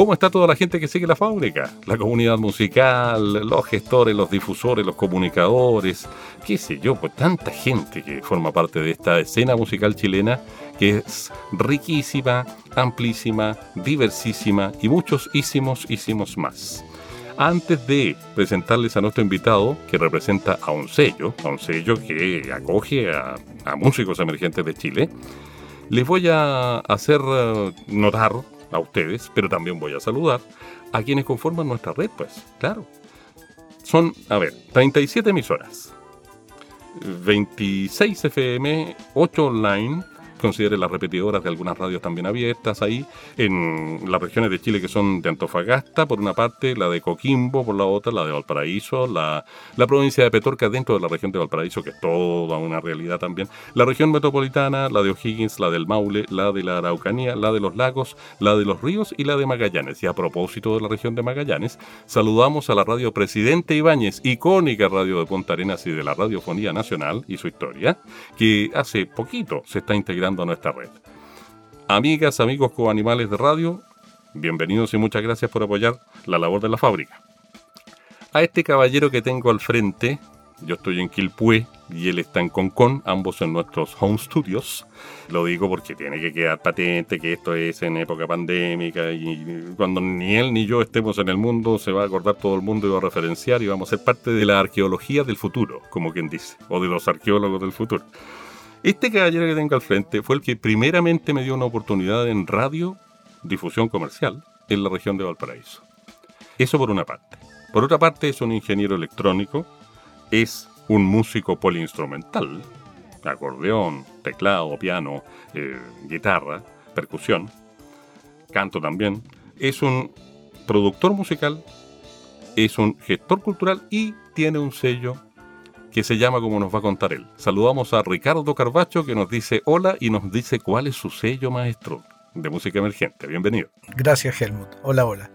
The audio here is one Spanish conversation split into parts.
¿Cómo está toda la gente que sigue la fábrica? La comunidad musical, los gestores, los difusores, los comunicadores, qué sé yo, pues tanta gente que forma parte de esta escena musical chilena que es riquísima, amplísima, diversísima y muchos hicimos, más. Antes de presentarles a nuestro invitado, que representa a un sello, a un sello que acoge a, a músicos emergentes de Chile, les voy a hacer eh, notar a ustedes, pero también voy a saludar a quienes conforman nuestra red, pues, claro. Son, a ver, 37 emisoras, 26 FM, 8 online, considere las repetidoras de algunas radios también abiertas ahí, en las regiones de Chile que son de Antofagasta, por una parte, la de Coquimbo, por la otra, la de Valparaíso, la, la provincia de Petorca dentro de la región de Valparaíso, que es toda una realidad también, la región metropolitana, la de O'Higgins, la del Maule, la de la Araucanía, la de los lagos, la de los ríos y la de Magallanes. Y a propósito de la región de Magallanes, saludamos a la radio Presidente Ibáñez, icónica radio de Punta Arenas y de la Radiofonía Nacional y su historia, que hace poquito se está integrando a nuestra red. Amigas, amigos coanimales de radio, bienvenidos y muchas gracias por apoyar la labor de la fábrica. A este caballero que tengo al frente, yo estoy en Quilpué y él está en Concón, ambos en nuestros home studios. Lo digo porque tiene que quedar patente que esto es en época pandémica y cuando ni él ni yo estemos en el mundo se va a acordar todo el mundo y va a referenciar y vamos a ser parte de la arqueología del futuro, como quien dice, o de los arqueólogos del futuro. Este caballero que tengo al frente fue el que primeramente me dio una oportunidad en radio, difusión comercial, en la región de Valparaíso. Eso por una parte. Por otra parte, es un ingeniero electrónico, es un músico poliinstrumental, acordeón, teclado, piano, eh, guitarra, percusión, canto también, es un productor musical, es un gestor cultural y tiene un sello que se llama como nos va a contar él. Saludamos a Ricardo Carbacho que nos dice hola y nos dice cuál es su sello maestro de música emergente. Bienvenido. Gracias Helmut. Hola, hola.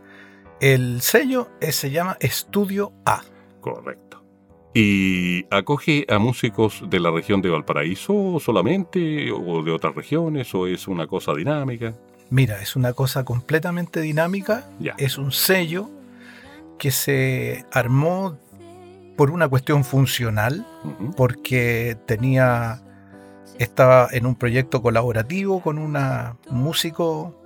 El sello se llama Estudio A. Correcto. ¿Y acoge a músicos de la región de Valparaíso solamente o de otras regiones o es una cosa dinámica? Mira, es una cosa completamente dinámica. Ya. Es un sello que se armó por una cuestión funcional, Ujú. porque tenía estaba en un proyecto colaborativo con una músico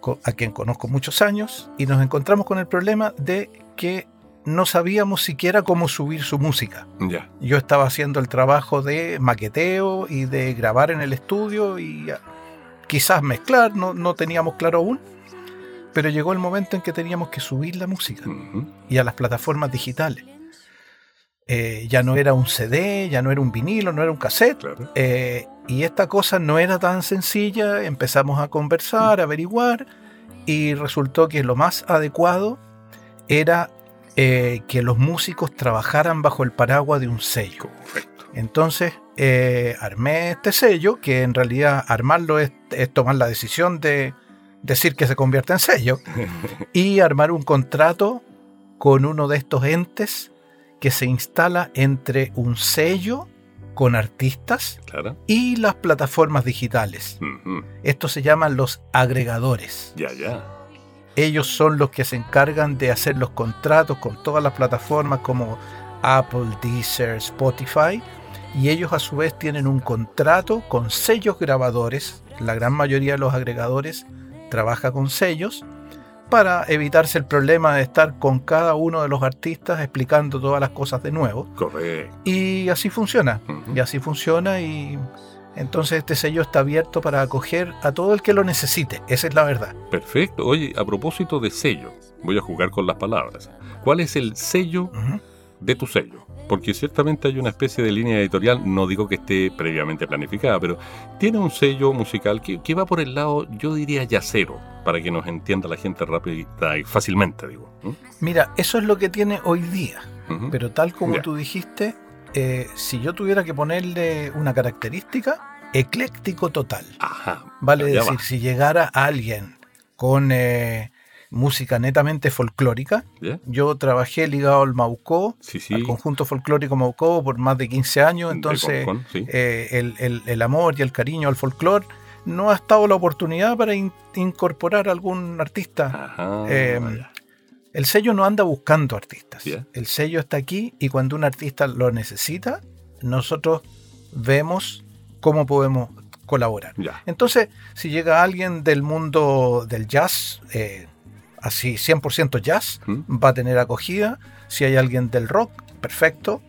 co- a quien conozco muchos años y nos encontramos con el problema de que no sabíamos siquiera cómo subir su música. Ya. Yo estaba haciendo el trabajo de maqueteo y de grabar en el estudio y ah, quizás mezclar, no, no teníamos claro aún, pero llegó el momento en que teníamos que subir la música Ujú. y a las plataformas digitales. Eh, ya no era un CD, ya no era un vinilo, no era un cassette. Claro. eh, y esta cosa no era tan sencilla, empezamos a conversar, a averiguar, y resultó que lo más adecuado era eh, que los músicos trabajaran bajo el paraguas de un sello. Correcto. Entonces armé este sello, que en realidad armarlo es, es tomar la decisión de decir que se convierte en sello, y armar un contrato con uno de estos entes que se instala entre un sello con artistas Claro. y las plataformas digitales. Ujú. Estos se llaman los agregadores. Ya, ya. Ellos son los que se encargan de hacer los contratos con todas las plataformas como Apple, Deezer, Spotify. Y ellos a su vez tienen un contrato con sellos grabadores. La gran mayoría de los agregadores trabaja con sellos para evitarse el problema de estar con cada uno de los artistas explicando todas las cosas de nuevo. Correcto. Y así funciona. Y así funciona y entonces este sello está abierto para acoger a todo el que lo necesite. Esa es la verdad. Perfecto. Oye, a propósito de sello, voy a jugar con las palabras. ¿Cuál es el sello de tu sello? Porque ciertamente hay una especie de línea editorial, no digo que esté previamente planificada, pero tiene un sello musical que, que va por el lado, yo diría, yacero, para que nos entienda la gente rápida y fácilmente, digo. Mira, eso es lo que tiene hoy día. Pero tal como tú dijiste, eh, si yo tuviera que ponerle una característica, ecléctico total. Vale decir, si llegara alguien con eh, música netamente folclórica, yo trabajé ligado al Maucó, al conjunto folclórico Maucó por más de 15 años, entonces eh, el, amor y el cariño al folclore. No ha estado la oportunidad para incorporar algún artista. El sello no anda buscando artistas. El sello está aquí y cuando un artista lo necesita, nosotros vemos cómo podemos colaborar. Entonces, si llega alguien del mundo del jazz, eh, así 100% jazz, ¿Mm? va a tener acogida. Si hay alguien del rock, perfecto.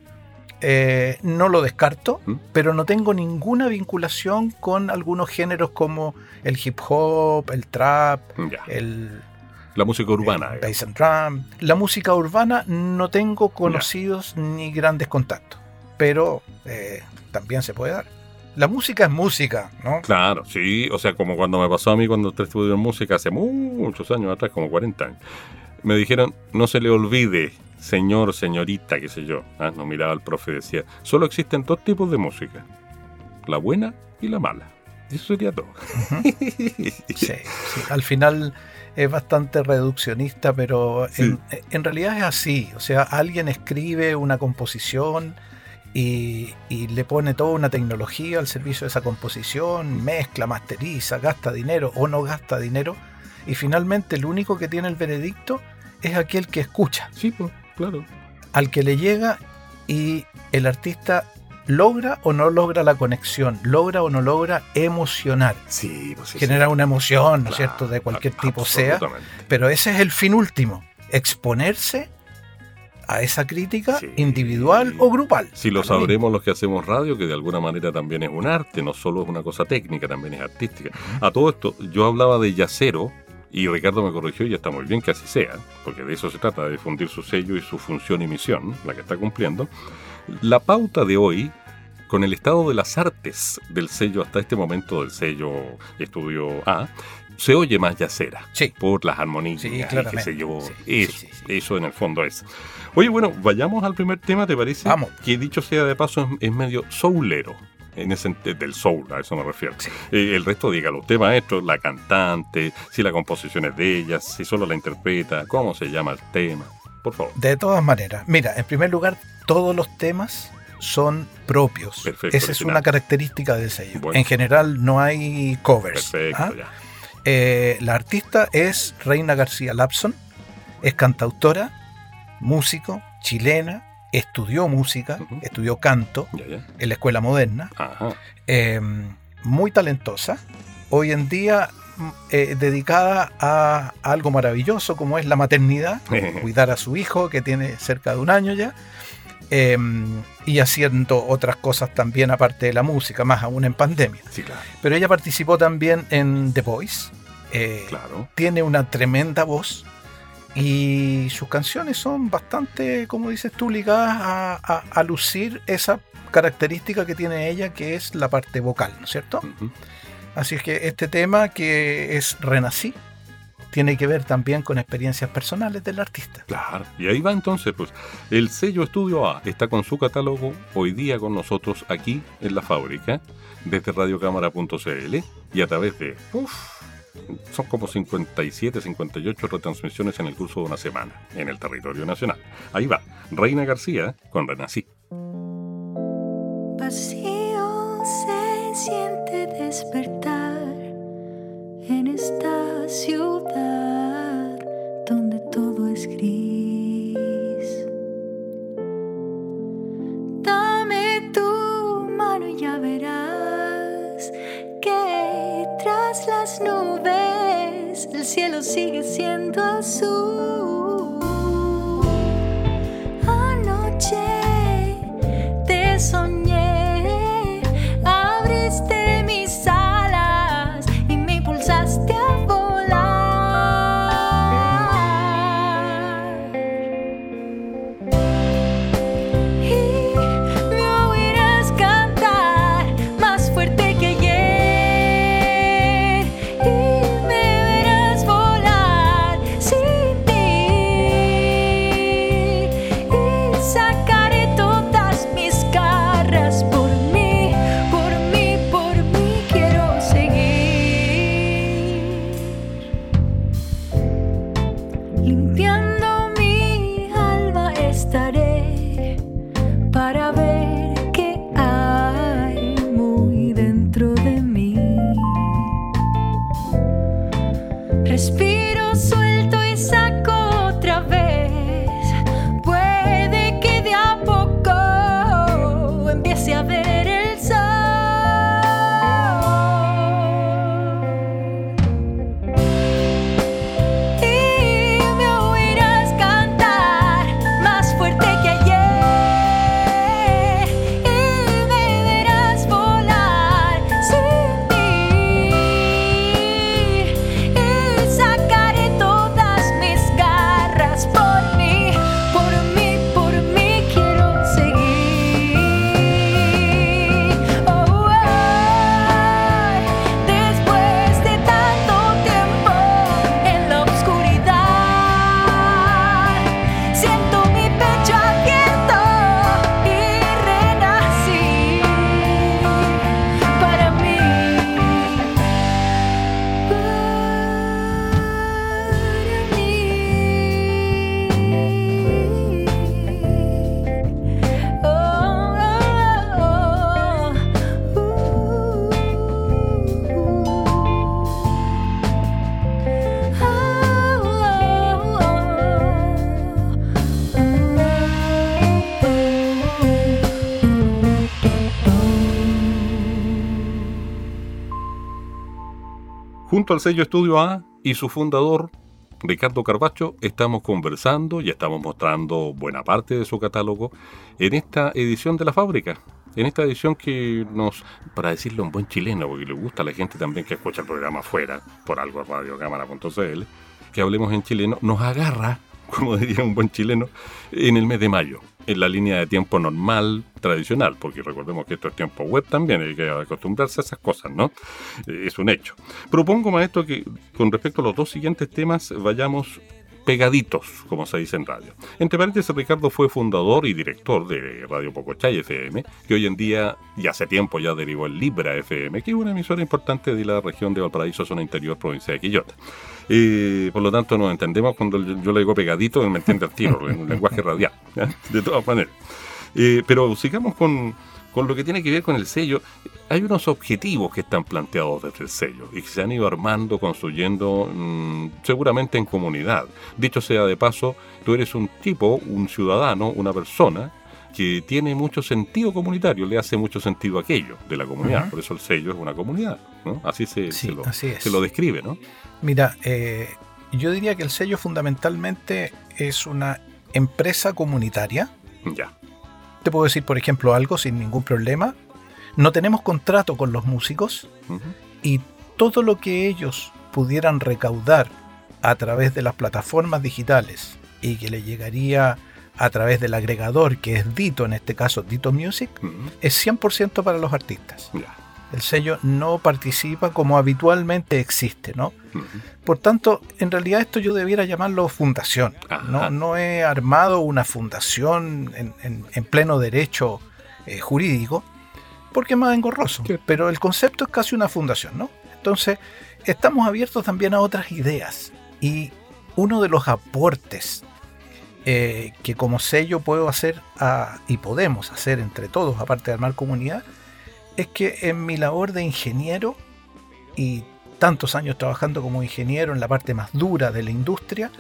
Eh, no lo descarto, ¿Mm? pero no tengo ninguna vinculación con algunos géneros como el hip hop, el trap, el la música urbana. Eh, drum. La música urbana no tengo conocidos ni grandes contactos, pero eh, también se puede dar. La música es música, ¿no? Claro, sí. O sea, como cuando me pasó a mí cuando estudié música hace muchos años atrás, como 40 años. Me dijeron, no se le olvide, señor, señorita, qué sé yo. Ah, no miraba al profe y decía, solo existen dos tipos de música. La buena y la mala. Eso sería todo. sí, al final es bastante reduccionista, pero en, realidad es así. O sea, alguien escribe una composición y, le pone toda una tecnología al servicio de esa composición, mezcla, masteriza, gasta dinero o no gasta dinero, y finalmente el único que tiene el veredicto es aquel que escucha. Sí, pues, claro. Al que le llega y el artista logra o no logra la conexión, logra o no logra emocionar. Sí, pues Genera una emoción, ¿no es cierto?, de cualquier tipo sea. Pero ese es el fin último, exponerse a esa crítica individual o grupal. Si lo sabremos los que hacemos radio, que de alguna manera también es un arte, no solo es una cosa técnica, también es artística. A todo esto, yo hablaba de yacero, y Ricardo me corrigió y está muy bien que así sea, porque de eso se trata, de difundir su sello y su función y misión, la que está cumpliendo. La pauta de hoy, con el estado de las artes del sello hasta este momento del sello Estudio A, se oye más yacera. Sí. Por las armonías sí, qué sé yo. eso, eso en el fondo es. Oye, bueno, vayamos al primer tema, ¿te parece? Vamos. Que dicho sea de paso es, medio soulero en ese del soul, a eso me refiero. Eh, el resto, dígalo, usted maestro, la cantante, si la composición es de ella, si solo la interpreta, cómo se llama el tema, por favor. De todas maneras, mira, en primer lugar, todos los temas son propios. Esa es una característica del sello. En general no hay covers. ¿ah? Eh, la artista es Reina García Lapson, es cantautora, músico, chilena, estudió música, estudió canto en la escuela moderna, eh, muy talentosa. Hoy en día eh, dedicada a, algo maravilloso como es la maternidad, cuidar a su hijo que tiene cerca de un año ya. Em, y haciendo otras cosas también aparte de la música, más aún en pandemia. Pero ella participó también en The Voice. Eh, tiene una tremenda voz y sus canciones son bastante, como dices tú, ligadas a, lucir esa característica que tiene ella, que es la parte vocal, ¿no es cierto? Así es que este tema que es Renací, tiene que ver también con experiencias personales del artista. Claro, y ahí va entonces, pues, el sello Estudio A está con su catálogo hoy día con nosotros aquí en la fábrica, desde radiocámara.cl y a través de... son como 57, 58 retransmisiones en el curso de una semana en el territorio nacional. Ahí va, Reina García con Renací. Vacío se siente despertar en esta ciudad las nubes el cielo sigue siendo azul. Al sello Estudio A y su fundador, Ricardo Carbacho, estamos conversando y estamos mostrando buena parte de su catálogo en esta edición de la fábrica. En esta edición que nos, para decirlo en buen chileno, porque le gusta a la gente también que escucha el programa afuera, por algo radiocámara.cl, que hablemos en chileno, nos agarra, como diría un buen chileno, en el mes de mayo en la línea de tiempo normal, tradicional, porque recordemos que esto es tiempo web también, hay que acostumbrarse a esas cosas, ¿no? Eh, es un hecho. Propongo, maestro, que con respecto a los dos siguientes temas vayamos pegaditos, como se dice en radio. Entre paréntesis, Ricardo fue fundador y director de Radio Pocochay FM, que hoy en día, y hace tiempo ya derivó en Libra FM, que es una emisora importante de la región de Valparaíso, zona interior, provincia de Quillota. Y por lo tanto nos entendemos cuando yo le digo pegadito, me entiende al tiro, en un lenguaje radial, de todas maneras. Eh, pero sigamos con, con lo que tiene que ver con el sello. Hay unos objetivos que están planteados desde el sello y que se han ido armando, construyendo mm, seguramente en comunidad. Dicho sea de paso, tú eres un tipo, un ciudadano, una persona que tiene mucho sentido comunitario, le hace mucho sentido aquello de la comunidad. Por eso el sello es una comunidad. ¿no? Así, se, lo, se lo describe, ¿no? Mira, eh, yo diría que el sello fundamentalmente es una empresa comunitaria. Ya. Te puedo decir, por ejemplo, algo sin ningún problema. No tenemos contrato con los músicos y todo lo que ellos pudieran recaudar a través de las plataformas digitales y que le llegaría a través del agregador que es Dito, en este caso Dito Music, es 100% para los artistas. El sello no participa como habitualmente existe, ¿no? Por tanto, en realidad esto yo debiera llamarlo fundación. No, no, he armado una fundación en, pleno derecho eh, jurídico, porque es más engorroso. Pero el concepto es casi una fundación, ¿no? Entonces, estamos abiertos también a otras ideas. Y uno de los aportes eh, que como sello puedo hacer y podemos hacer entre todos, aparte de armar comunidad, es que en mi labor de ingeniero y tantos años trabajando como ingeniero en la parte más dura de la industria,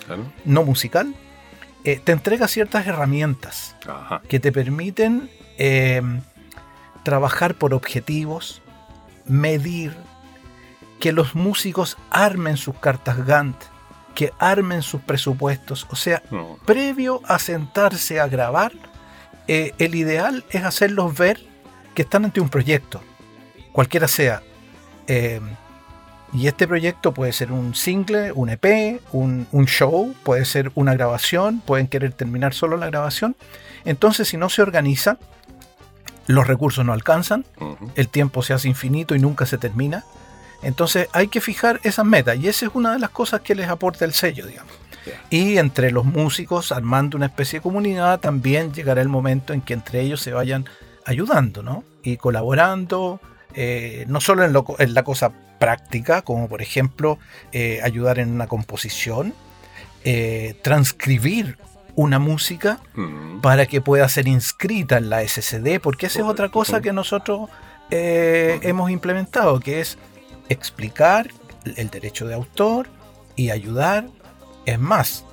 no musical, eh, te entrega ciertas herramientas que te permiten eh, trabajar por objetivos, medir, que los músicos armen sus cartas Gantt, que armen sus presupuestos. O sea, previo a sentarse a grabar, eh, el ideal es hacerlos ver que están ante un proyecto, cualquiera sea. Eh, y este proyecto puede ser un single, un EP, un, show, puede ser una grabación, pueden querer terminar solo la grabación. Entonces, si no se organiza, los recursos no alcanzan, el tiempo se hace infinito y nunca se termina. Entonces hay que fijar esas metas y esa es una de las cosas que les aporta el sello, digamos. Y entre los músicos, armando una especie de comunidad, también llegará el momento en que entre ellos se vayan ayudando, ¿no? Y colaborando, eh, no solo en, la cosa práctica, como por ejemplo eh, ayudar en una composición, eh, transcribir una música mm. para que pueda ser inscrita en la SSD, porque esa es otra cosa que nosotros hemos implementado, que es explicar el derecho de autor y ayudar. Es más,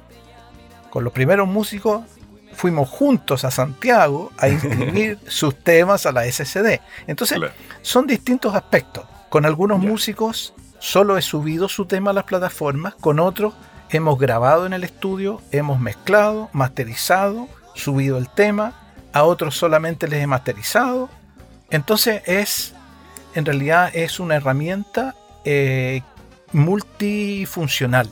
con los primeros músicos fuimos juntos a Santiago a inscribir sus temas a la SSD. Entonces, son distintos aspectos. Con algunos músicos solo he subido su tema a las plataformas, con otros hemos grabado en el estudio, hemos mezclado, masterizado, subido el tema, a otros solamente les he masterizado. Entonces es, en realidad es una herramienta eh, multifuncional.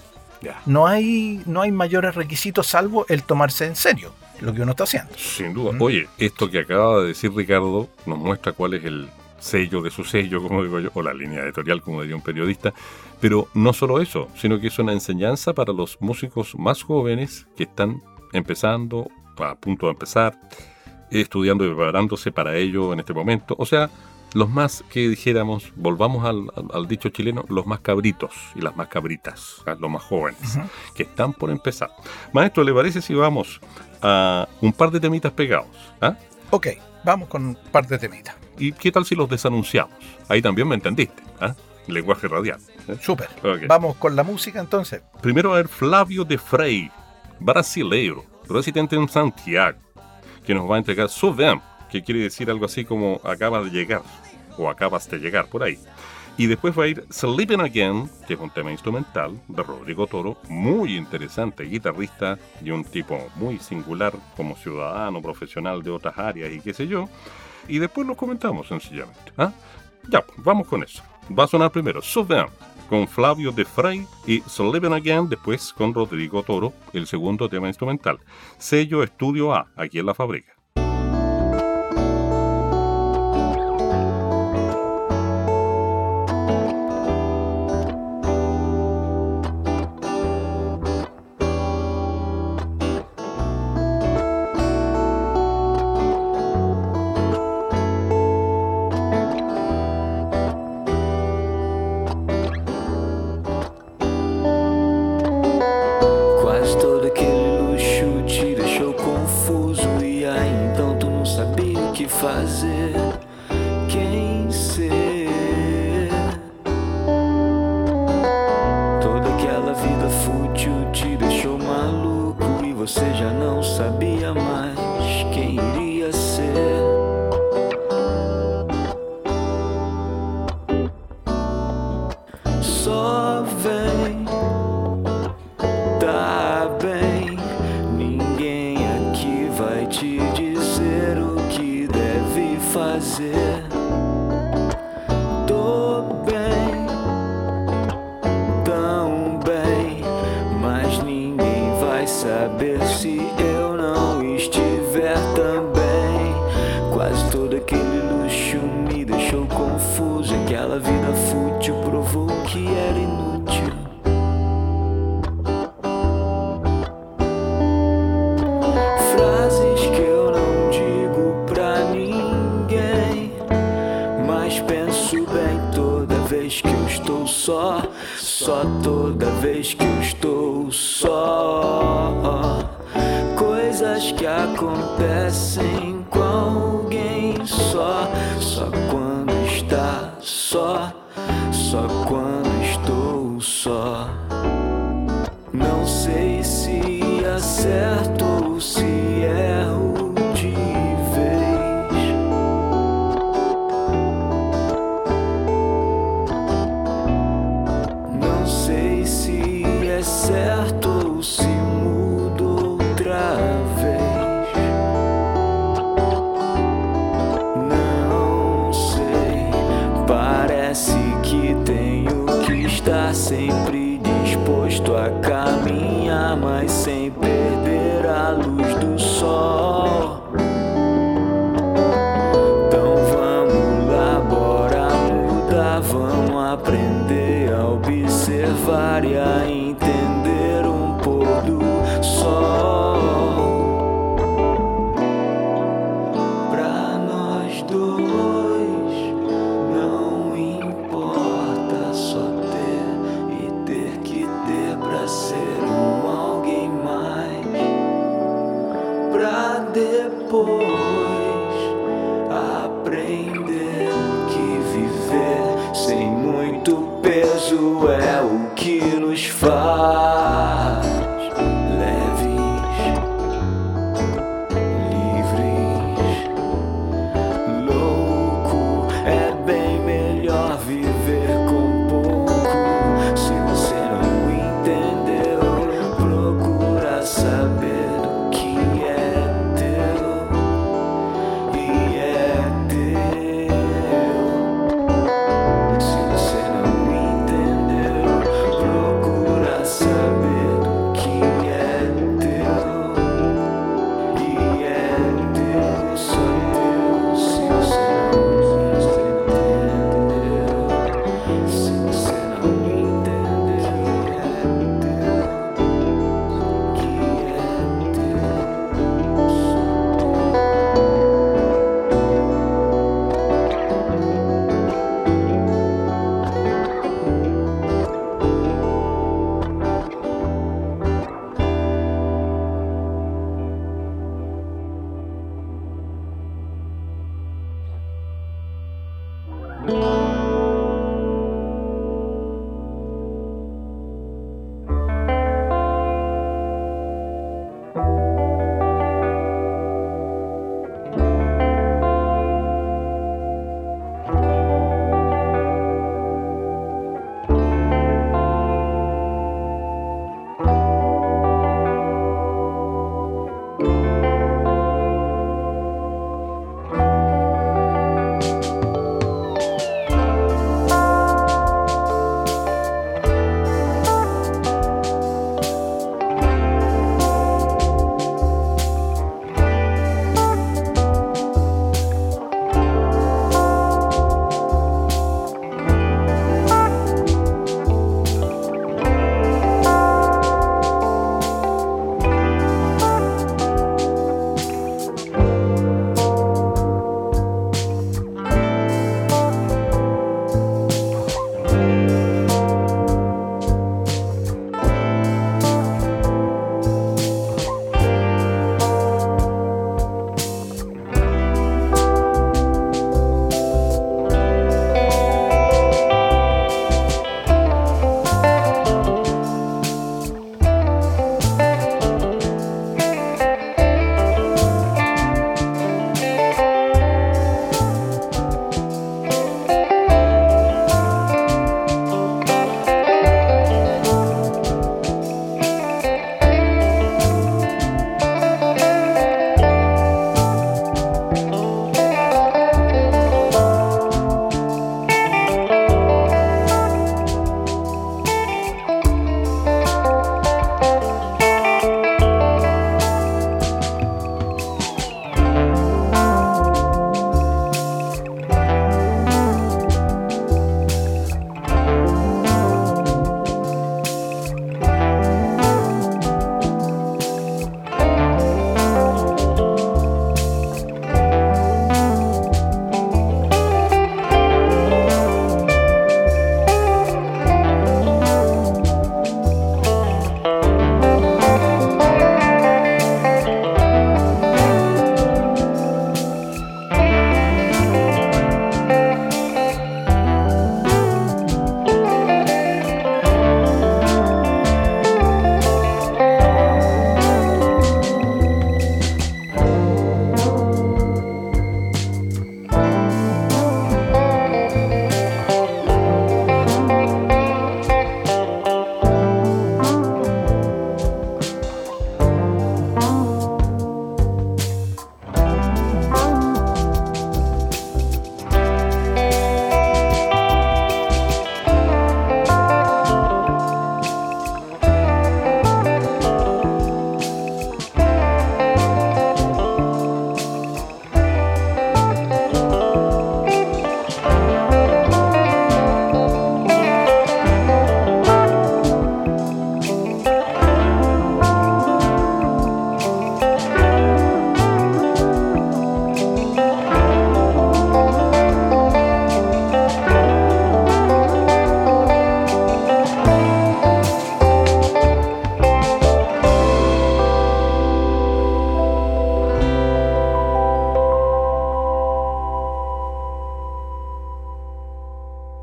No hay, no hay mayores requisitos salvo el tomarse en serio lo que uno está haciendo. Sin duda. Oye, esto que acaba de decir Ricardo nos muestra cuál es el sello de su sello, como digo yo, o la línea editorial, como diría un periodista. Pero no solo eso, sino que es una enseñanza para los músicos más jóvenes que están empezando, a punto de empezar, estudiando y preparándose para ello en este momento. O sea, los más que dijéramos, volvamos al, dicho chileno, los más cabritos y las más cabritas, los más jóvenes, que están por empezar. Maestro, ¿le parece si vamos a un par de temitas pegados? ¿ah? Ok, vamos con un par de temitas. ¿Y qué tal si los desanunciamos? Ahí también me entendiste, ¿ah? Lenguaje radial. ¿eh? Súper. Vamos con la música entonces. Primero a ver Flavio de Frey, brasileiro, residente en Santiago, que nos va a entregar su que quiere decir algo así como acaba de llegar o acabas de llegar por ahí. Y después va a ir Sleeping Again, que es un tema instrumental de Rodrigo Toro, muy interesante, guitarrista y un tipo muy singular como ciudadano profesional de otras áreas y qué sé yo. Y después lo comentamos sencillamente. ¿ah? Ya, pues, vamos con eso. Va a sonar primero Southern con Flavio de Frey y Sleeping Again después con Rodrigo Toro, el segundo tema instrumental. Sello Estudio A, aquí en la fábrica.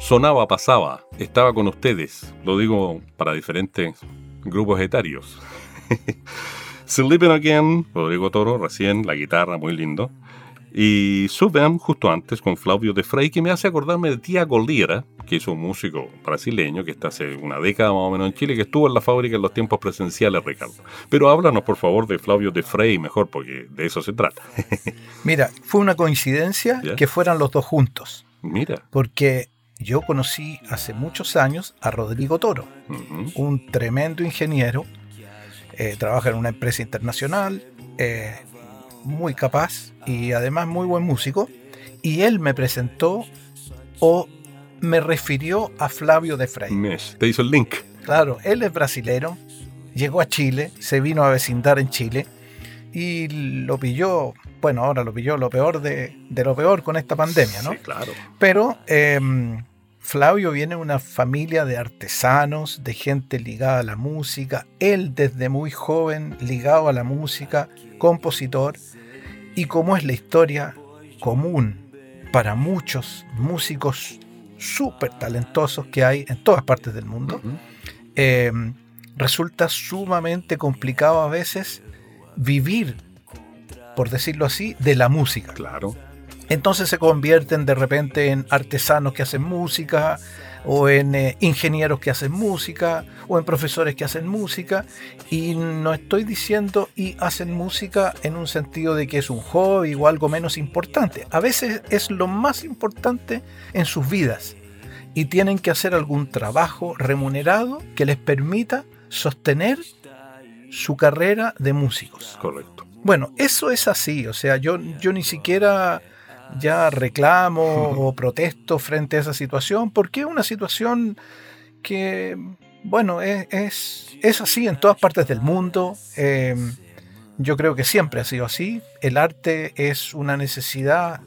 Sonaba, pasaba, estaba con ustedes. Lo digo para diferentes grupos etarios. Sleeping Again, Rodrigo Toro, recién, la guitarra, muy lindo. Y Subem, justo antes, con Flavio de Frey, que me hace acordarme de Tiago Lira, que es un músico brasileño que está hace una década más o menos en Chile, que estuvo en la fábrica en los tiempos presenciales, Ricardo. Pero háblanos, por favor, de Flavio de Frey mejor, porque de eso se trata. Mira, fue una coincidencia Ya. que fueran los dos juntos, Mira. porque yo conocí hace muchos años a Rodrigo Toro, un tremendo ingeniero, eh, trabaja en una empresa internacional, eh, muy capaz y además muy buen músico, y él me presentó o me refirió a Flavio de Frey. Mesh, te hizo el link. Claro, él es brasilero, llegó a Chile, se vino a vecindar en Chile y lo pilló, bueno, ahora lo pilló lo peor de, de lo peor con esta pandemia, ¿no? Sí, claro. Pero em, Flavio viene de una familia de artesanos, de gente ligada a la música, él desde muy joven ligado a la música, compositor, y como es la historia común para muchos músicos súper talentosos que hay en todas partes del mundo, eh, resulta sumamente complicado a veces vivir, por decirlo así, de la música. Claro. Entonces se convierten de repente en artesanos que hacen música, o en eh, ingenieros que hacen música, o en profesores que hacen música. Y no estoy diciendo y hacen música en un sentido de que es un hobby o algo menos importante. A veces es lo más importante en sus vidas. Y tienen que hacer algún trabajo remunerado que les permita sostener su carrera de músicos. Correcto. Bueno, eso es así, o sea, yo, yo ni siquiera ya reclamo o protesto frente a esa situación, porque es una situación que, bueno, es, es, es así en todas partes del mundo. eh, yo creo que siempre ha sido así. El arte es una necesidad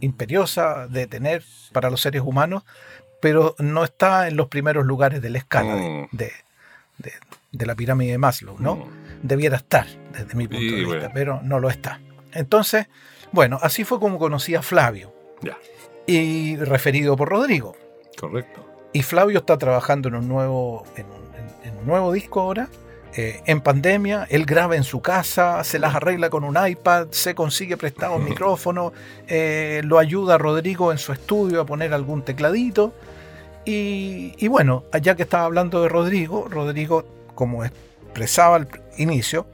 imperiosa de tener para los seres humanos, pero no está en los primeros lugares de la escala de, Mm. de- de- de la pirámide de Maslow, ¿no? Mm. debiera estar desde mi punto Y de vista, bueno. pero no lo está. Entonces, bueno, así fue como conocí a Flavio Ya. y referido por Rodrigo. Correcto. Y Flavio está trabajando en un nuevo, en un, en- en un nuevo disco ahora. eh, en pandemia, él graba en su casa, se las arregla con un iPad, se consigue prestado un micrófono, eh, lo ayuda a Rodrigo en su estudio a poner algún tecladito. Y, y bueno, ya que estaba hablando de Rodrigo, Rodrigo, como expresaba al inicio,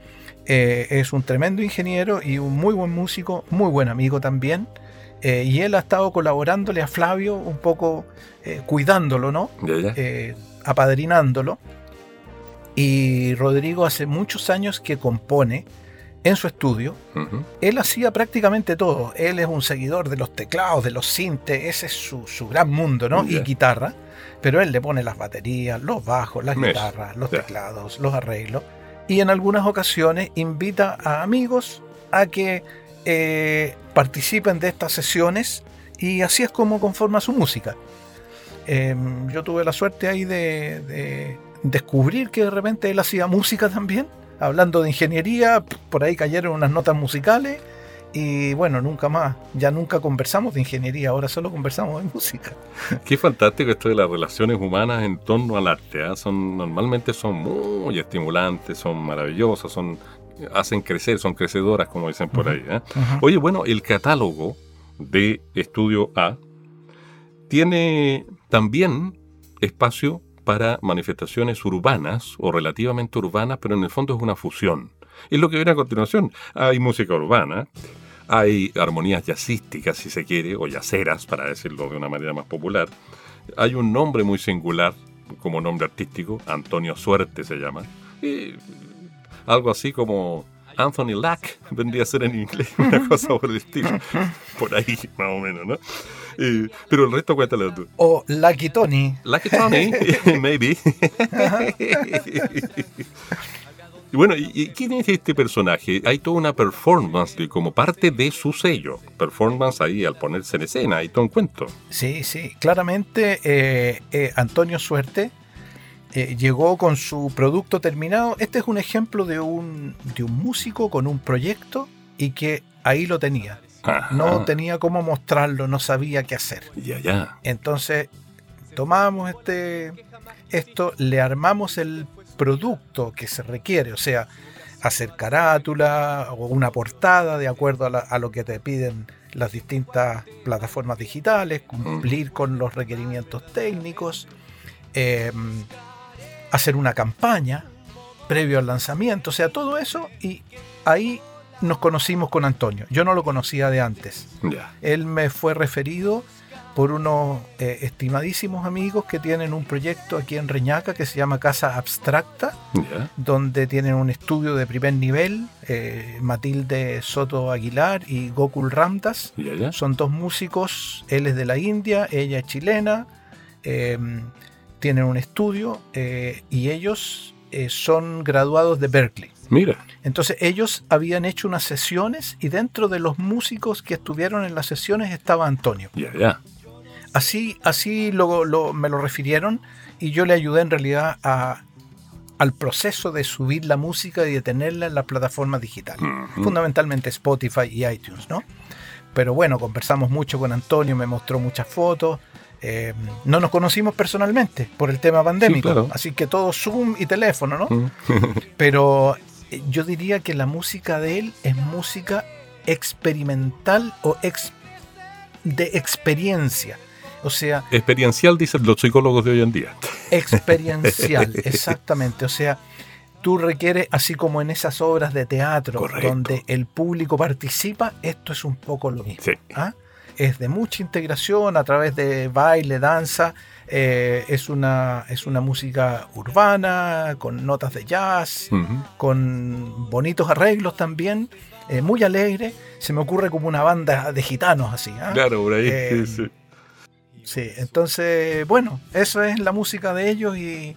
eh, es un tremendo ingeniero y un muy buen músico, muy buen amigo también. eh, y él ha estado colaborándole a Flavio un poco eh, cuidándolo, ¿no? Apadrinándolo. Y Rodrigo hace muchos años que compone en su estudio. Ujú. Él hacía prácticamente todo. Él es un seguidor de los teclados, de los sintes, ese es su, su gran mundo, ¿no? Y guitarra. Pero él le pone las baterías, los bajos, las Mes. guitarras, los teclados, los arreglos. Y en algunas ocasiones invita a amigos a que eh, participen de estas sesiones y así es como conforma su música. Eh, yo tuve la suerte ahí de, de descubrir que de repente él hacía música también, hablando de ingeniería, por ahí cayeron unas notas musicales y bueno, nunca más, ya nunca conversamos de ingeniería, ahora solo conversamos de música. Qué fantástico esto de las relaciones humanas en torno al arte. ¿ah? Son, normalmente son muy estimulantes, son maravillosas, son, hacen crecer, son crecedoras, como dicen por ahí. ¿ah? Oye, bueno, el catálogo de Estudio A tiene también espacio para manifestaciones urbanas o relativamente urbanas, pero en el fondo es una fusión. Es lo que viene a continuación. Hay música urbana, hay armonías jazzísticas, si se quiere, o yaceras, para decirlo de una manera más popular. Hay un nombre muy singular, como nombre artístico, Antonio Suerte se llama. Y algo así como Anthony Lack vendría a ser en inglés, una cosa por el estilo. Por ahí, más o menos, ¿no? Eh, pero el resto cuéntalo tú. O Lucky Tony, Lucky Tony, maybe. Y bueno, ¿y, quién es este personaje? Hay toda una performance de- como parte de su sello. Performance ahí al ponerse en escena, hay todo un cuento. Sí, sí, claramente eh, eh, Antonio Suerte eh, llegó con su producto terminado. Este es un ejemplo de un, de un músico con un proyecto y que ahí lo tenía. Ajá. No tenía cómo mostrarlo, no sabía qué hacer. Ya, ya. Entonces tomamos este, esto, le armamos el producto que se requiere, o sea, hacer carátula o una portada de acuerdo a, lo que te piden las distintas plataformas digitales, cumplir con los requerimientos técnicos, em, hacer una campaña previo al lanzamiento, o sea, todo eso y ahí nos conocimos con Antonio. Yo no lo conocía de antes. Él me fue referido por unos eh, estimadísimos amigos que tienen un proyecto aquí en Reñaca que se llama Casa Abstracta, donde tienen un estudio de primer nivel, eh, Matilde Soto Aguilar y Gokul Ramdas. Son dos músicos, él es de la India, ella es chilena, em, tienen un estudio eh, y ellos son graduados de Berkeley. Mira. Entonces ellos habían hecho unas sesiones y dentro de los músicos que estuvieron en las sesiones estaba Antonio. Ya, ya. Así, así lo, me lo refirieron y yo le ayudé en realidad a, al proceso de subir la música y de tenerla en las plataformas digitales, fundamentalmente Spotify y iTunes, ¿no? Pero bueno, conversamos mucho con Antonio, me mostró muchas fotos. Eh, no nos conocimos personalmente por el tema pandémico, así que todo Zoom y teléfono, ¿no? Pero eh, yo diría que la música de él es música experimental o de experiencia. O sea. Experiencial, dicen los psicólogos de hoy en día. Experiencial, exactamente. O sea, tú requieres, así como en esas obras de teatro, donde el público participa, esto es un poco lo mismo. ¿ah? Es de mucha integración a través de baile, danza. Eh, es, una, es una música urbana, con notas de jazz, con bonitos arreglos también, eh, muy alegre. Se me ocurre como una banda de gitanos así. ¿ah? Claro, por ahí. Eh, sí. Sí, entonces, bueno, eso es la música de ellos y,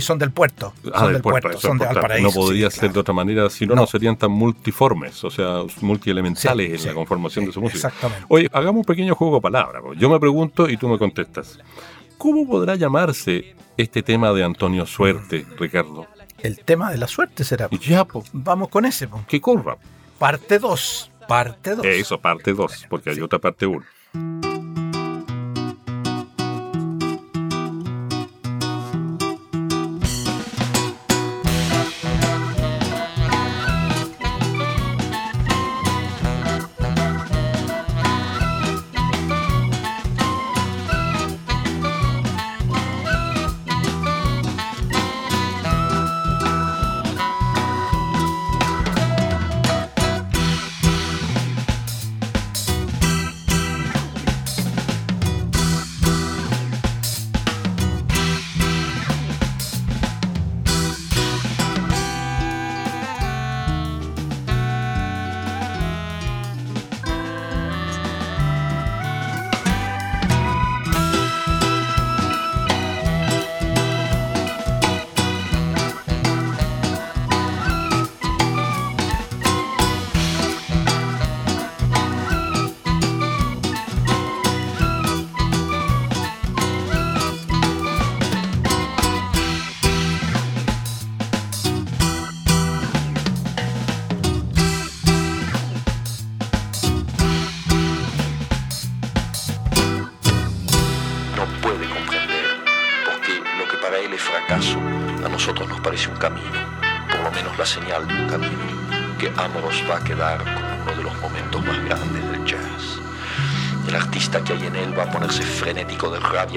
son del puerto. Ah, son del, puerto, son de No podría ser de otra manera, si no, no, serían tan multiformes, o sea, multielementales en la conformación de su música. Exactamente. Oye, hagamos un pequeño juego de palabras. Yo me pregunto y tú me contestas. ¿Cómo podrá llamarse este tema de Antonio Suerte, Ricardo? El tema de la suerte será. Ya, Vamos con ese. Que corra. Parte 2. Parte 2. Eso, parte 2, porque hay otra parte 1.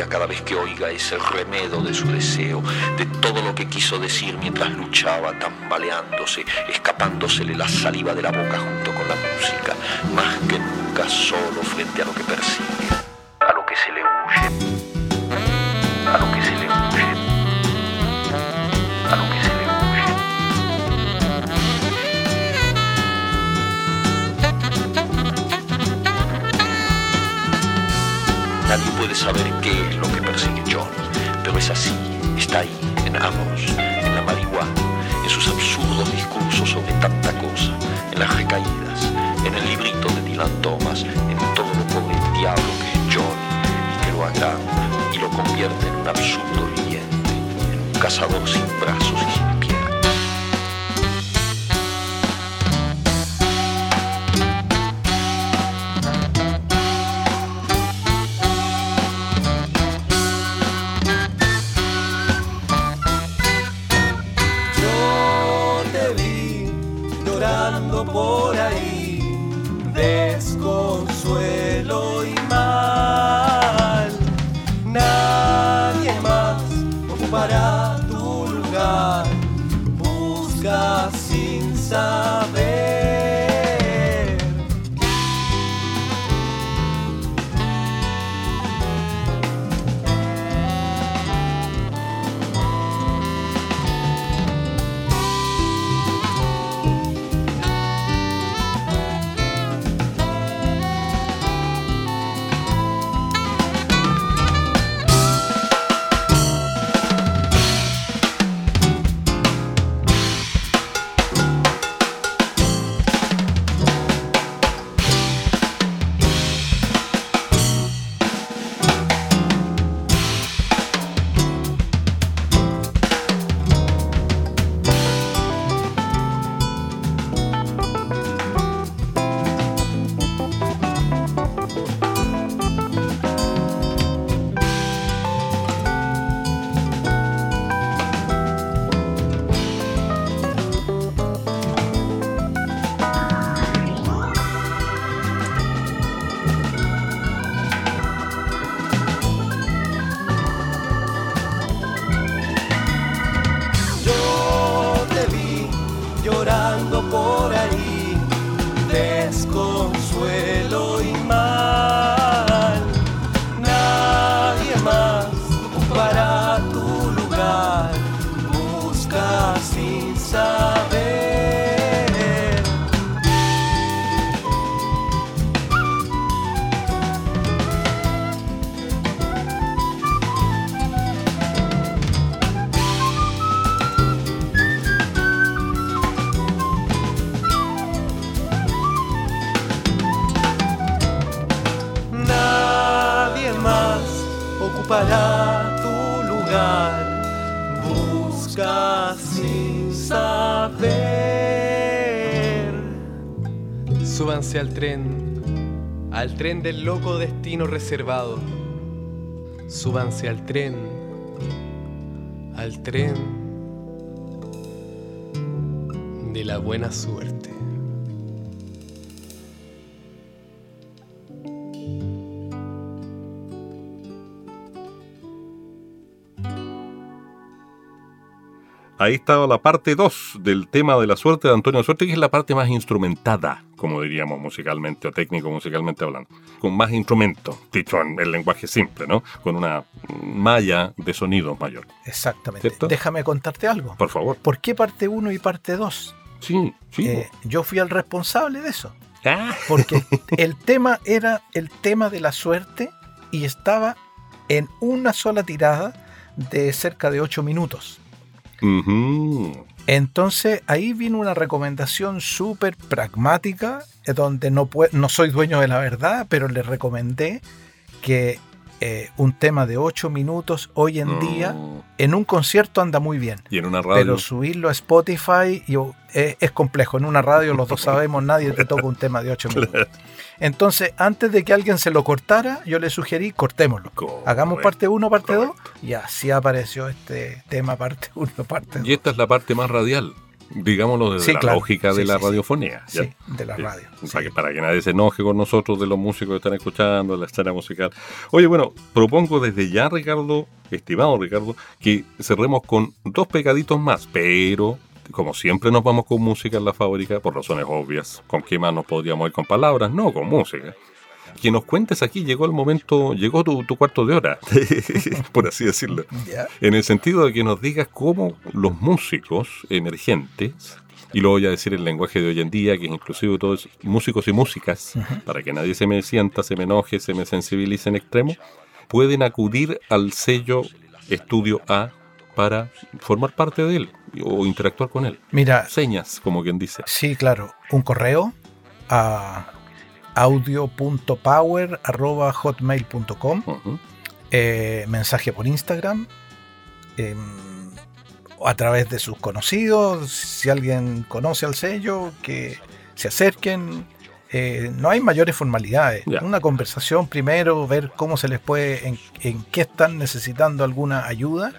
Cada vez que oiga ese remedo de su deseo, de todo lo que quiso decir mientras luchaba, tambaleándose, escapándosele la saliva de la boca junto con la música, más que nunca solo frente a lo que persigue, es lo que Al tren, al tren del loco destino reservado. Súbanse al tren, al tren de la buena suerte. Ahí estaba la parte 2 del tema de la suerte de Antonio Suerte, que es la parte más instrumentada, como diríamos musicalmente o técnico musicalmente hablando. Con más instrumentos, dicho en el lenguaje simple, ¿no? Con una malla de sonidos mayor. Exactamente. ¿Cierto? Déjame contarte algo. Por favor. ¿Por qué parte 1 y parte 2? Sí, sí. Eh, yo fui el responsable de eso. Ah. Porque el tema era el tema de la suerte y estaba en una sola tirada de cerca de 8 minutos. Entonces ahí vino una recomendación súper pragmática, eh, donde no, no soy dueño de la verdad, pero le recomendé que eh, un tema de 8 minutos hoy en día en un concierto anda muy bien. Y en una radio. Pero subirlo a Spotify yo- es, es complejo. En una radio los dos sabemos, nadie te toca un tema de 8 minutos. Entonces, antes de que alguien se lo cortara, yo le sugerí, cortémoslo. Hagamos parte 1, parte 2. correcto. Y así apareció este tema parte 1, parte 2. Y esta es la parte más radial, digámoslo desde Sí, la claro. lógica de Sí, la sí, radiofonía. ¿ya? Sí, de la radio. Para, que, para que nadie se enoje con nosotros de los músicos que están escuchando, de la escena musical. Oye, bueno, propongo desde ya, Ricardo, estimado Ricardo, que cerremos con dos pecaditos más, pero como siempre nos vamos con música en la fábrica, por razones obvias. ¿Con qué más nos podríamos ir con palabras? No, con música. Que nos cuentes aquí, llegó el momento, llegó tu, tu cuarto de hora, por así decirlo. En el sentido de que nos digas cómo los músicos emergentes, y lo voy a decir en el lenguaje de hoy en día, que es inclusive todos músicos y músicas, para que nadie se me sienta, se me enoje, se me sensibilice en extremo, pueden acudir al sello Estudio A para formar parte de él o interactuar con él. Mira, Señas, como quien dice. sí, claro, un correo a audio.power.hotmail.com eh, mensaje por Instagram, eh, o a través de sus conocidos, si alguien conoce al sello, que se acerquen. eh, no hay mayores formalidades. Una conversación primero, ver cómo se les puede, en, en qué están necesitando alguna ayuda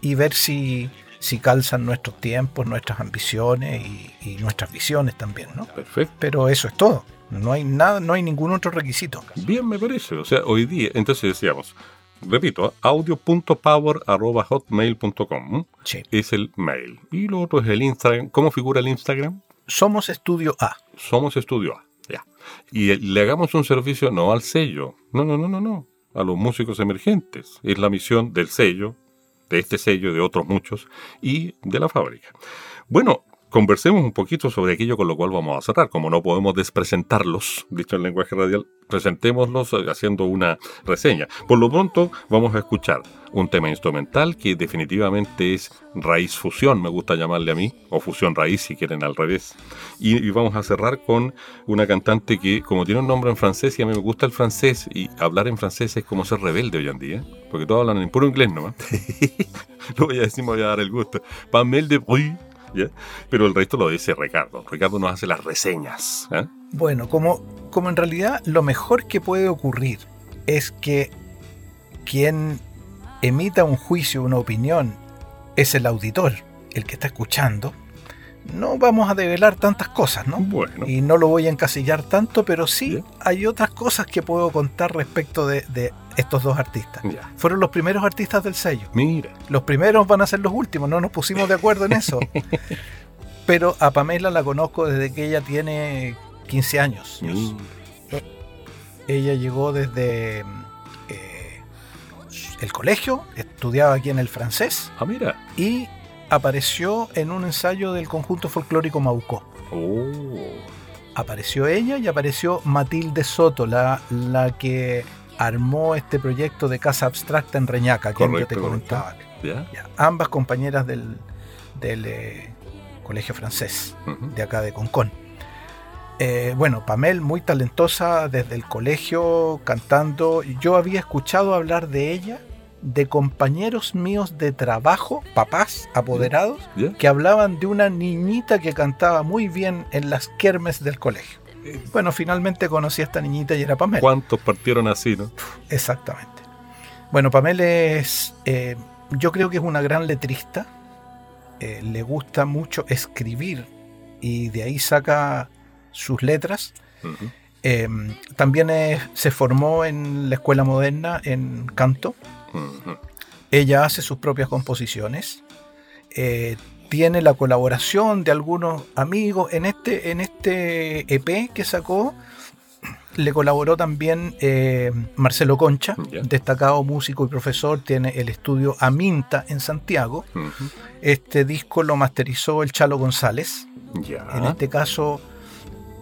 y ver si, si calzan nuestros tiempos, nuestras ambiciones y, y nuestras visiones también, ¿no? Perfecto. Pero eso es todo. No hay nada, no hay ningún otro requisito. Bien, me parece. O sea, hoy día, entonces decíamos, repito, audio.power.hotmail.com Sí. es el mail. Y lo otro es el Instagram. ¿Cómo figura el Instagram? Somos Estudio A. Somos Estudio A. Ya. Y le hagamos un servicio no al sello. No, no, no, no, no. A los músicos emergentes. Es la misión del sello, de este sello, de otros muchos, y de la fábrica. Bueno, conversemos un poquito sobre aquello con lo cual vamos a cerrar. Como no podemos despresentarlos, dicho en lenguaje radial, presentémoslos eh, haciendo una reseña. Por lo pronto, vamos a escuchar un tema instrumental que definitivamente es raíz fusión, me gusta llamarle a mí, o fusión raíz si quieren al revés. Y, y vamos a cerrar con una cantante que, como tiene un nombre en francés, y a mí me gusta el francés, y hablar en francés es como ser rebelde hoy en día, porque todos hablan en puro inglés nomás. lo voy a decir, me voy a dar el gusto. Pamel de Bruy, ¿ya? pero el resto lo dice Ricardo. Ricardo nos hace las reseñas. ¿eh? Bueno, como, como en realidad lo mejor que puede ocurrir es que quien emita un juicio, una opinión, es el auditor, el que está escuchando, no vamos a develar tantas cosas, ¿no? Bueno. Y no lo voy a encasillar tanto, pero sí hay otras cosas que puedo contar respecto de, de estos dos artistas. Ya. Fueron los primeros artistas del sello. Mira. Los primeros van a ser los últimos, no nos pusimos de acuerdo en eso. Pero a Pamela la conozco desde que ella tiene 15 años. mira. Ella llegó desde eh, el colegio, estudiaba aquí en el francés Ah, mira. y apareció en un ensayo del conjunto folclórico Maucó. Oh. Apareció ella y apareció Matilde Soto, la, la que armó este proyecto de casa abstracta en Reñaca, que yo te comentaba. Ambas compañeras del, del eh, colegio francés, de acá de Concón. Eh, bueno, Pamel, muy talentosa desde el colegio, cantando. Yo había escuchado hablar de ella, de compañeros míos de trabajo, papás, apoderados, que hablaban de una niñita que cantaba muy bien en las kermes del colegio. Bueno, finalmente conocí a esta niñita y era Pamela. ¿Cuántos partieron así, no? Exactamente. Bueno, Pamela es, eh, yo creo que es una gran letrista. Eh, le gusta mucho escribir y de ahí saca sus letras. Eh, también es- se formó en la escuela moderna en canto. Ella hace sus propias composiciones. Tiene la colaboración de algunos amigos. En este, en este EP que sacó, le colaboró también eh, Marcelo Concha, destacado músico y profesor. Tiene el estudio Aminta en Santiago. Este disco lo masterizó el Chalo González. En este caso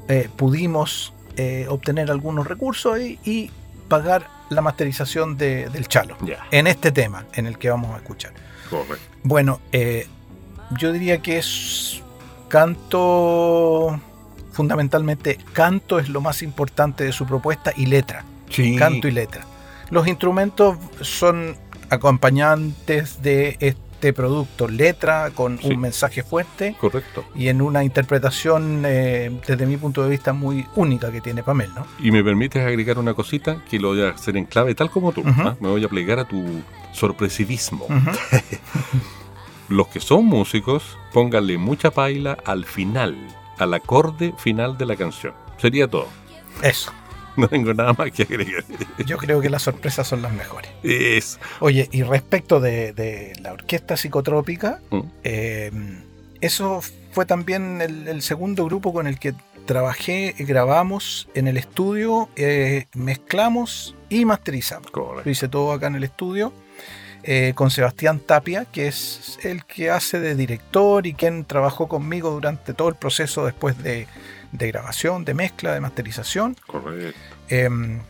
eh, pudimos eh, obtener algunos recursos y, y pagar la masterización de- del Chalo. En este tema, en el que vamos a escuchar. Correcto. Bueno, eh, yo diría que es canto, fundamentalmente canto es lo más importante de su propuesta y letra, Sí. canto y letra. Los instrumentos son acompañantes de este producto, letra con Sí. un mensaje fuerte Correcto. y en una interpretación eh, desde mi punto de vista muy única que tiene Pamel, ¿no? Y me permites agregar una cosita que lo voy a hacer en clave, tal como tú. ¿ah? Me voy a plegar a tu sorpresivismo. Ujú. Los que son músicos, pónganle mucha paila al final, al acorde final de la canción. Sería todo. Eso, No tengo nada más que agregar. yo creo que las sorpresas son las mejores. Es. Oye, y respecto de, de la orquesta psicotrópica, Mm. eh, eso fue también el, el segundo grupo con el que trabajé, grabamos en el estudio, eh, mezclamos y masterizamos. Lo Correcto. hice todo acá en el estudio. Eh, con Sebastián Tapia, que es el que hace de director y quien trabajó conmigo durante todo el proceso después de, de grabación, de mezcla, de masterización. Correcto. Em,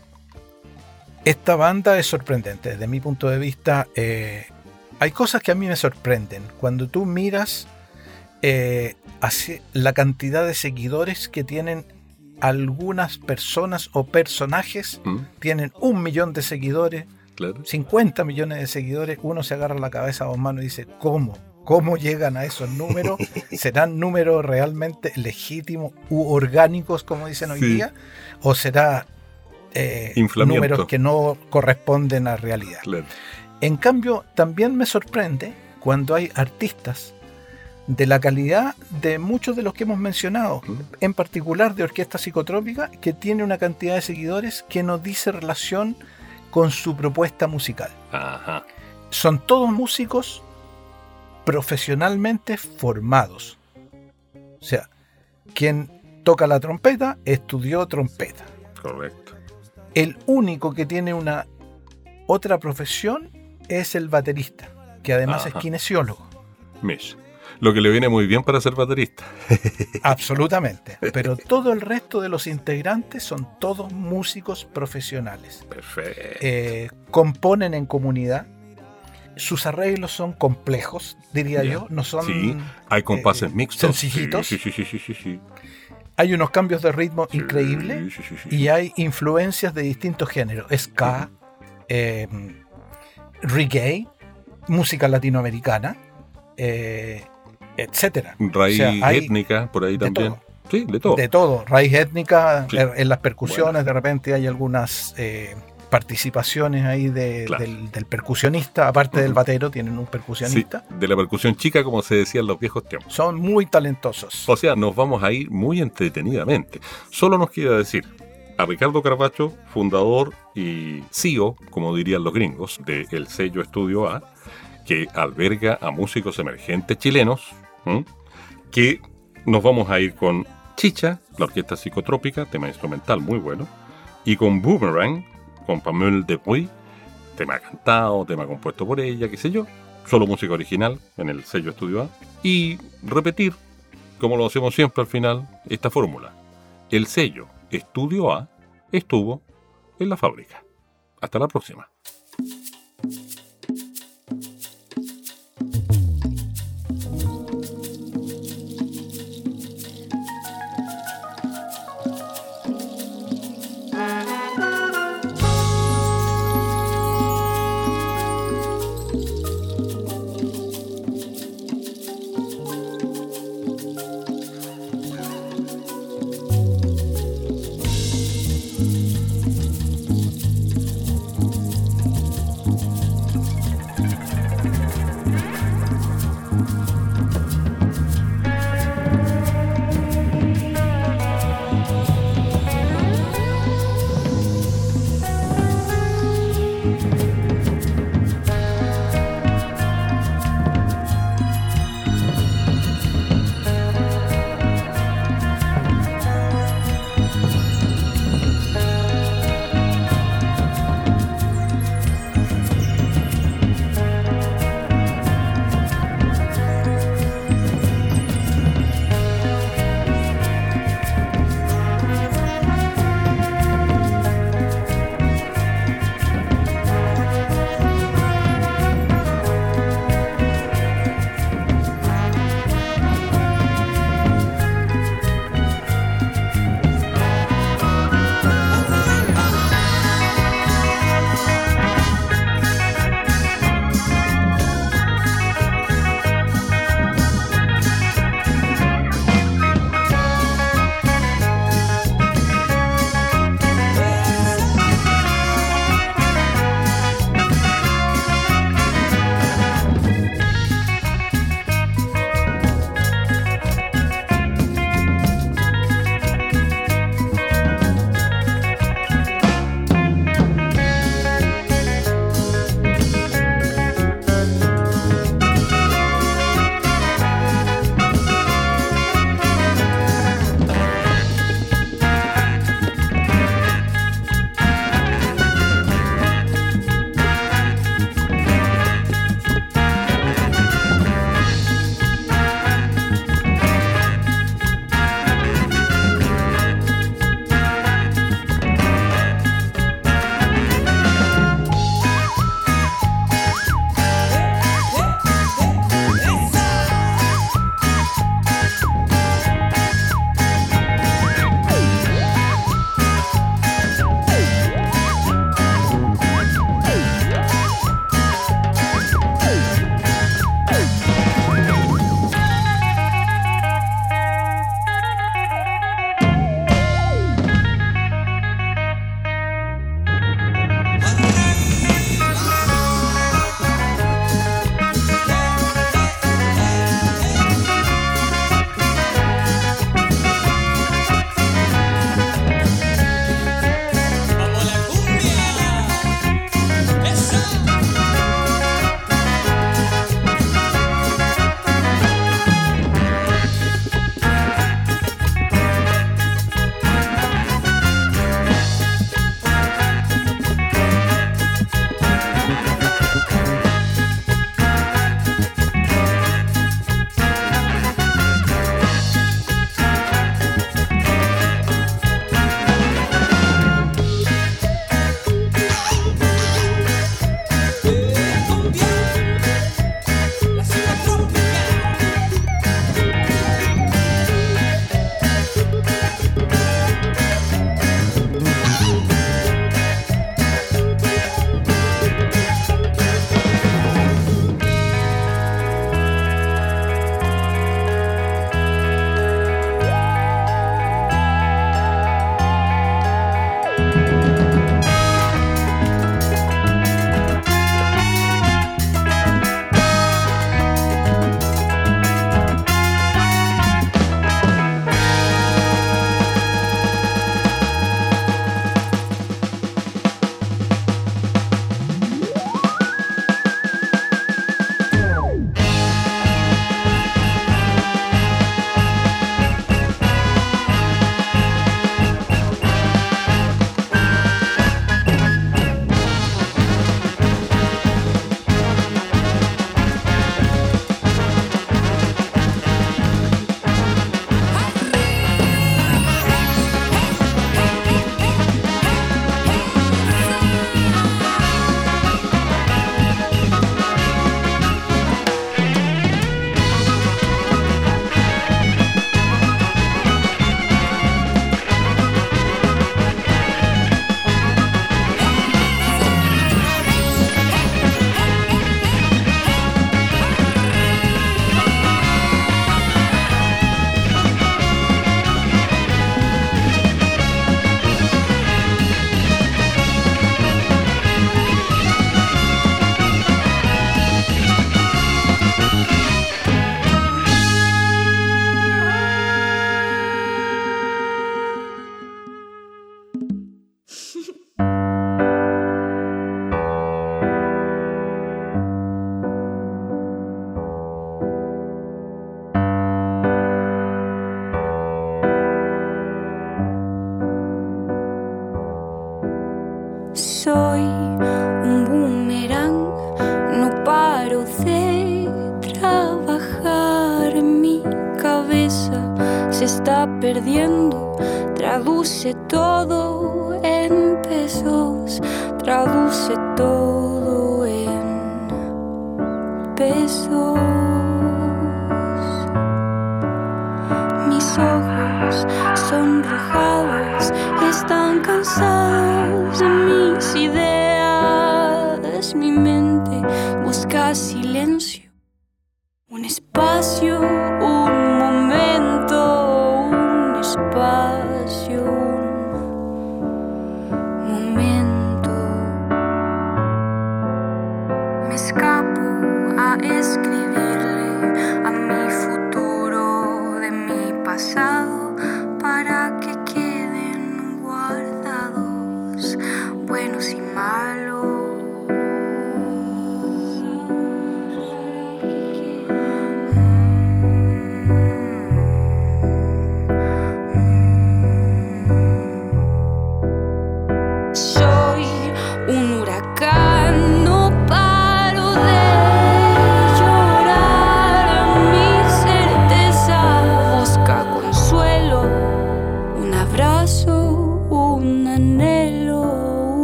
esta banda es sorprendente desde mi punto de vista. eh, hay cosas que a mí me sorprenden. Cuando tú miras eh, hacia la cantidad de seguidores que tienen algunas personas o personajes, Mm, tienen un millón de seguidores, Claro. 50 millones de seguidores, uno se agarra la cabeza a dos manos y dice, ¿cómo? ¿Cómo llegan a esos números? ¿Serán números realmente legítimos u orgánicos, como dicen hoy Sí. día? ¿O será eh, números que no corresponden a realidad? Claro. En cambio, también me sorprende cuando hay artistas de la calidad de muchos de los que hemos mencionado, en particular de Orquesta Psicotrópica, que tiene una cantidad de seguidores que no dice relación con su propuesta musical. Ajá. Son todos músicos profesionalmente formados. O sea, quien toca la trompeta estudió trompeta. Correcto. El único que tiene una otra profesión es el baterista, que además Ajá. es kinesiólogo. Mish. Lo que le viene muy bien para ser baterista. Absolutamente. Pero todo el resto de los integrantes son todos músicos profesionales. Perfecto. Eh, componen en comunidad. Sus arreglos son complejos, diría yo. No son. sí, hay compases eh, mixtos. Sencillitos. Sí, sí, sí, sí, sí, sí. Hay unos cambios de ritmo increíbles. sí, sí, sí. Y hay influencias de distintos géneros. Ska, eh, reggae, música latinoamericana, eh, etcétera. Raíz O sea, hay étnica, por ahí de también. todo. Sí, de todo. De todo, raíz étnica, Sí. er- en las percusiones de repente hay algunas eh, participaciones ahí de- Claro. del, del percusionista, aparte del batero, tienen un Sí, percusionista. de la percusión chica, como se decía en los viejos tiempos. Son muy talentosos. O sea, nos vamos a ir muy entretenidamente. Solo nos queda decir a Ricardo Carbacho, fundador y CEO, como dirían los gringos, del sello Estudio A, que alberga a músicos emergentes chilenos, ¿m? que nos vamos a ir con Chicha, la orquesta psicotrópica, tema instrumental muy bueno, y con Boomerang, con Pamela Depuy, tema cantado, tema compuesto por ella, qué sé yo, solo música original en el sello Estudio A, y repetir, como lo hacemos siempre al final, esta fórmula. El sello Estudio A estuvo en la fábrica. Hasta la próxima.